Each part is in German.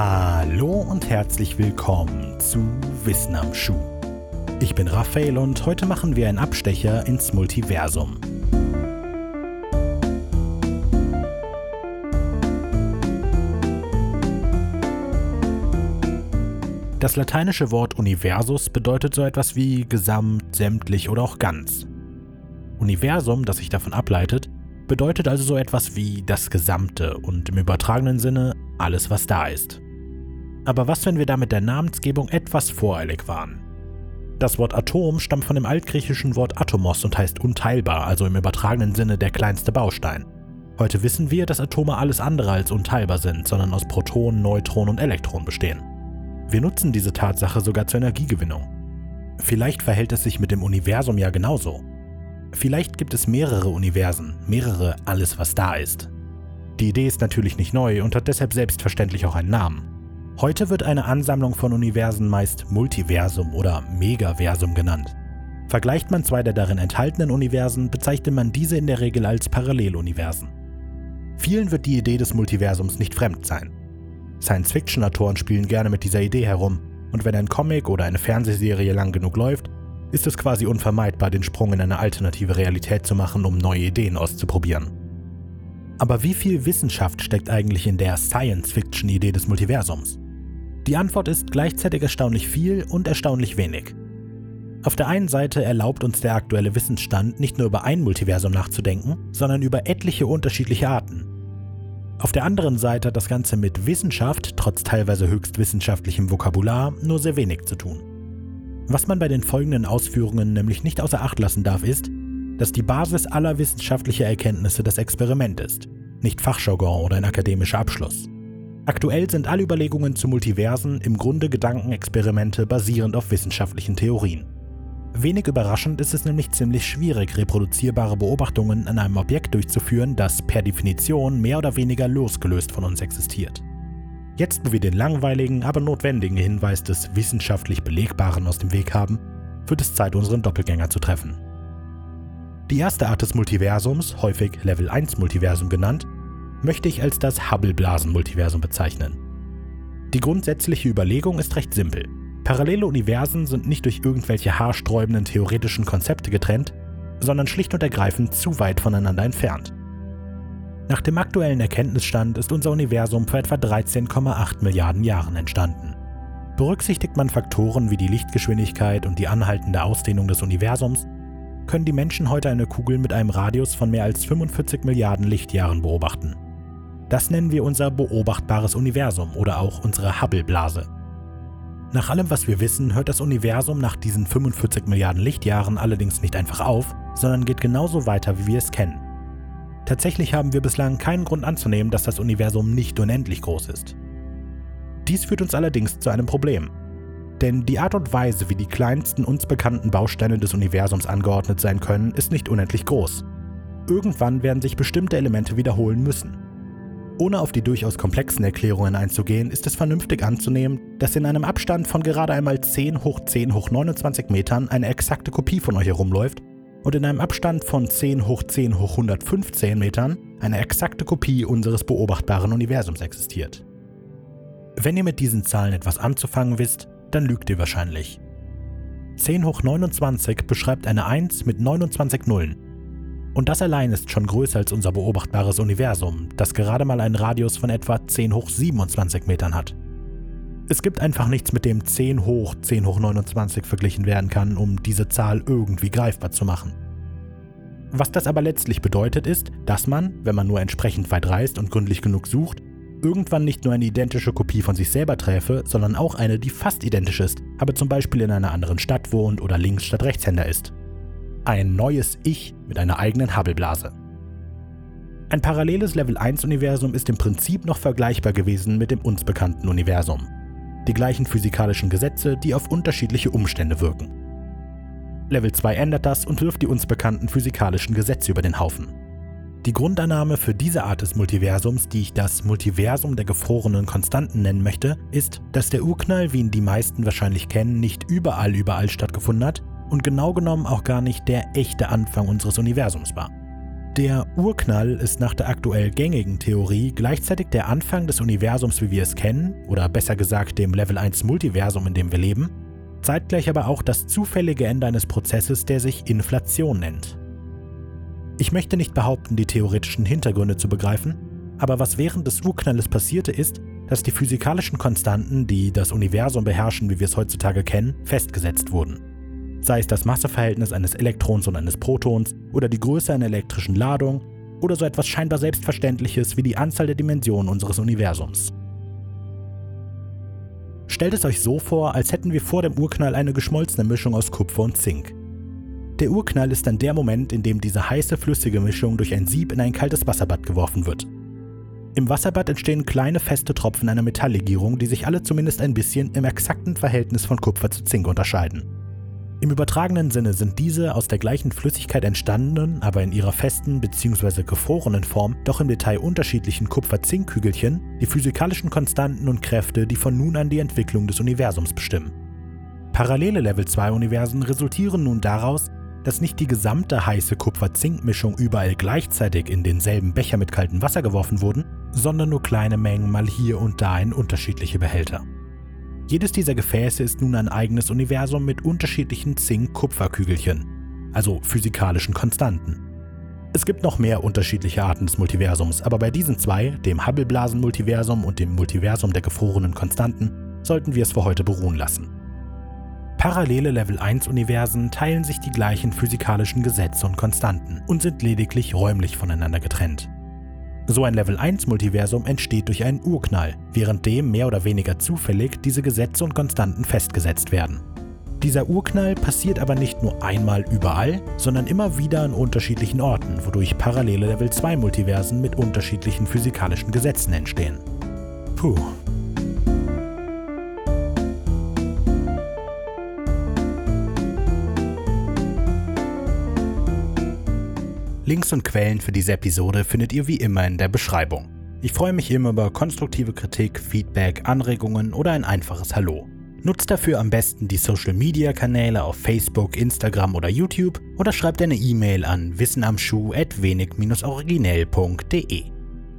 Hallo und herzlich willkommen zu Wissen am Schuh. Ich bin Raphael und heute machen wir einen Abstecher ins Multiversum. Das lateinische Wort Universus bedeutet so etwas wie gesamt, sämtlich oder auch ganz. Universum, das sich davon ableitet, bedeutet also so etwas wie das Gesamte und im übertragenen Sinne alles, was da ist. Aber was, wenn wir da mit der Namensgebung etwas voreilig waren? Das Wort Atom stammt von dem altgriechischen Wort Atomos und heißt unteilbar, also im übertragenen Sinne der kleinste Baustein. Heute wissen wir, dass Atome alles andere als unteilbar sind, sondern aus Protonen, Neutronen und Elektronen bestehen. Wir nutzen diese Tatsache sogar zur Energiegewinnung. Vielleicht verhält es sich mit dem Universum ja genauso. Vielleicht gibt es mehrere Universen, mehrere alles, was da ist. Die Idee ist natürlich nicht neu und hat deshalb selbstverständlich auch einen Namen. Heute wird eine Ansammlung von Universen meist Multiversum oder Megaversum genannt. Vergleicht man zwei der darin enthaltenen Universen, bezeichnet man diese in der Regel als Paralleluniversen. Vielen wird die Idee des Multiversums nicht fremd sein. Science-Fiction-Autoren spielen gerne mit dieser Idee herum, und wenn ein Comic oder eine Fernsehserie lang genug läuft, ist es quasi unvermeidbar, den Sprung in eine alternative Realität zu machen, um neue Ideen auszuprobieren. Aber wie viel Wissenschaft steckt eigentlich in der Science-Fiction-Idee des Multiversums? Die Antwort ist gleichzeitig erstaunlich viel und erstaunlich wenig. Auf der einen Seite erlaubt uns der aktuelle Wissensstand nicht nur über ein Multiversum nachzudenken, sondern über etliche unterschiedliche Arten. Auf der anderen Seite hat das Ganze mit Wissenschaft, trotz teilweise höchst wissenschaftlichem Vokabular, nur sehr wenig zu tun. Was man bei den folgenden Ausführungen nämlich nicht außer Acht lassen darf, ist, dass die Basis aller wissenschaftlicher Erkenntnisse das Experiment ist, nicht Fachjargon oder ein akademischer Abschluss. Aktuell sind alle Überlegungen zu Multiversen im Grunde Gedankenexperimente basierend auf wissenschaftlichen Theorien. Wenig überraschend ist es nämlich ziemlich schwierig, reproduzierbare Beobachtungen an einem Objekt durchzuführen, das per Definition mehr oder weniger losgelöst von uns existiert. Jetzt, wo wir den langweiligen, aber notwendigen Hinweis des wissenschaftlich Belegbaren aus dem Weg haben, wird es Zeit, unseren Doppelgänger zu treffen. Die erste Art des Multiversums, häufig Level 1 Multiversum genannt, möchte ich als das Hubble-Blasen-Multiversum bezeichnen. Die grundsätzliche Überlegung ist recht simpel. Parallele Universen sind nicht durch irgendwelche haarsträubenden theoretischen Konzepte getrennt, sondern schlicht und ergreifend zu weit voneinander entfernt. Nach dem aktuellen Erkenntnisstand ist unser Universum vor etwa 13,8 Milliarden Jahren entstanden. Berücksichtigt man Faktoren wie die Lichtgeschwindigkeit und die anhaltende Ausdehnung des Universums, können die Menschen heute eine Kugel mit einem Radius von mehr als 45 Milliarden Lichtjahren beobachten. Das nennen wir unser beobachtbares Universum oder auch unsere Hubble-Blase. Nach allem, was wir wissen, hört das Universum nach diesen 45 Milliarden Lichtjahren allerdings nicht einfach auf, sondern geht genauso weiter, wie wir es kennen. Tatsächlich haben wir bislang keinen Grund anzunehmen, dass das Universum nicht unendlich groß ist. Dies führt uns allerdings zu einem Problem. Denn die Art und Weise, wie die kleinsten uns bekannten Bausteine des Universums angeordnet sein können, ist nicht unendlich groß. Irgendwann werden sich bestimmte Elemente wiederholen müssen. Ohne auf die durchaus komplexen Erklärungen einzugehen, ist es vernünftig anzunehmen, dass in einem Abstand von gerade einmal 10 hoch 10 hoch 29 Metern eine exakte Kopie von euch herumläuft und in einem Abstand von 10 hoch 10 hoch 115 Metern eine exakte Kopie unseres beobachtbaren Universums existiert. Wenn ihr mit diesen Zahlen etwas anzufangen wisst, dann lügt ihr wahrscheinlich. 10 hoch 29 beschreibt eine 1 mit 29 Nullen. Und das allein ist schon größer als unser beobachtbares Universum, das gerade mal einen Radius von etwa 10 hoch 27 Metern hat. Es gibt einfach nichts, mit dem 10 hoch 10 hoch 29 verglichen werden kann, um diese Zahl irgendwie greifbar zu machen. Was das aber letztlich bedeutet ist, dass man, wenn man nur entsprechend weit reist und gründlich genug sucht, irgendwann nicht nur eine identische Kopie von sich selber träfe, sondern auch eine, die fast identisch ist, aber zum Beispiel in einer anderen Stadt wohnt oder links statt rechtshänder ist. Ein neues Ich mit einer eigenen Hubbleblase. Ein paralleles Level 1 Universum ist im Prinzip noch vergleichbar gewesen mit dem uns bekannten Universum die gleichen physikalischen Gesetze, die auf unterschiedliche Umstände wirken. Level 2 ändert das und wirft die uns bekannten physikalischen Gesetze über den Haufen. Die Grundannahme für diese Art des Multiversums, die ich das Multiversum der gefrorenen Konstanten nennen möchte, ist, dass der Urknall, wie ihn die meisten wahrscheinlich kennen, nicht überall überall stattgefunden hat und genau genommen auch gar nicht der echte Anfang unseres Universums war. Der Urknall ist nach der aktuell gängigen Theorie gleichzeitig der Anfang des Universums, wie wir es kennen, oder besser gesagt dem Level 1 Multiversum, in dem wir leben, zeitgleich aber auch das zufällige Ende eines Prozesses, der sich Inflation nennt. Ich möchte nicht behaupten, die theoretischen Hintergründe zu begreifen, aber was während des Urknalles passierte ist, dass die physikalischen Konstanten, die das Universum beherrschen, wie wir es heutzutage kennen, festgesetzt wurden sei es das Masseverhältnis eines Elektrons und eines Protons oder die Größe einer elektrischen Ladung oder so etwas scheinbar Selbstverständliches wie die Anzahl der Dimensionen unseres Universums. Stellt es euch so vor, als hätten wir vor dem Urknall eine geschmolzene Mischung aus Kupfer und Zink. Der Urknall ist dann der Moment, in dem diese heiße flüssige Mischung durch ein Sieb in ein kaltes Wasserbad geworfen wird. Im Wasserbad entstehen kleine feste Tropfen einer Metalllegierung, die sich alle zumindest ein bisschen im exakten Verhältnis von Kupfer zu Zink unterscheiden. Im übertragenen Sinne sind diese aus der gleichen Flüssigkeit entstandenen, aber in ihrer festen bzw. gefrorenen Form doch im Detail unterschiedlichen Kupfer-Zink-Kügelchen die physikalischen Konstanten und Kräfte, die von nun an die Entwicklung des Universums bestimmen. Parallele Level 2 Universen resultieren nun daraus, dass nicht die gesamte heiße Kupfer-Zink-Mischung überall gleichzeitig in denselben Becher mit kaltem Wasser geworfen wurden, sondern nur kleine Mengen mal hier und da in unterschiedliche Behälter. Jedes dieser Gefäße ist nun ein eigenes Universum mit unterschiedlichen Zink-Kupferkügelchen, also physikalischen Konstanten. Es gibt noch mehr unterschiedliche Arten des Multiversums, aber bei diesen zwei, dem Hubble-Blasen-Multiversum und dem Multiversum der gefrorenen Konstanten, sollten wir es für heute beruhen lassen. Parallele Level 1 Universen teilen sich die gleichen physikalischen Gesetze und Konstanten und sind lediglich räumlich voneinander getrennt. So ein Level 1 Multiversum entsteht durch einen Urknall, währenddem mehr oder weniger zufällig diese Gesetze und Konstanten festgesetzt werden. Dieser Urknall passiert aber nicht nur einmal überall, sondern immer wieder an unterschiedlichen Orten, wodurch parallele Level 2 Multiversen mit unterschiedlichen physikalischen Gesetzen entstehen. Puh, Links und Quellen für diese Episode findet ihr wie immer in der Beschreibung. Ich freue mich immer über konstruktive Kritik, Feedback, Anregungen oder ein einfaches Hallo. Nutzt dafür am besten die Social Media Kanäle auf Facebook, Instagram oder YouTube oder schreibt eine E-Mail an wissenamschuh@wenig-originell.de.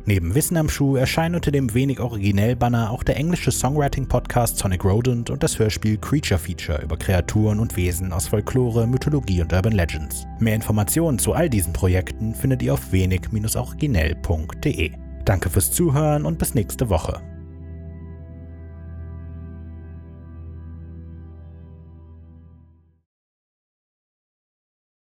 Neben Wissen am Schuh erscheinen unter dem wenig originell Banner auch der englische Songwriting-Podcast Sonic Rodent und das Hörspiel Creature Feature über Kreaturen und Wesen aus Folklore, Mythologie und Urban Legends. Mehr Informationen zu all diesen Projekten findet ihr auf wenig-originell.de. Danke fürs Zuhören und bis nächste Woche.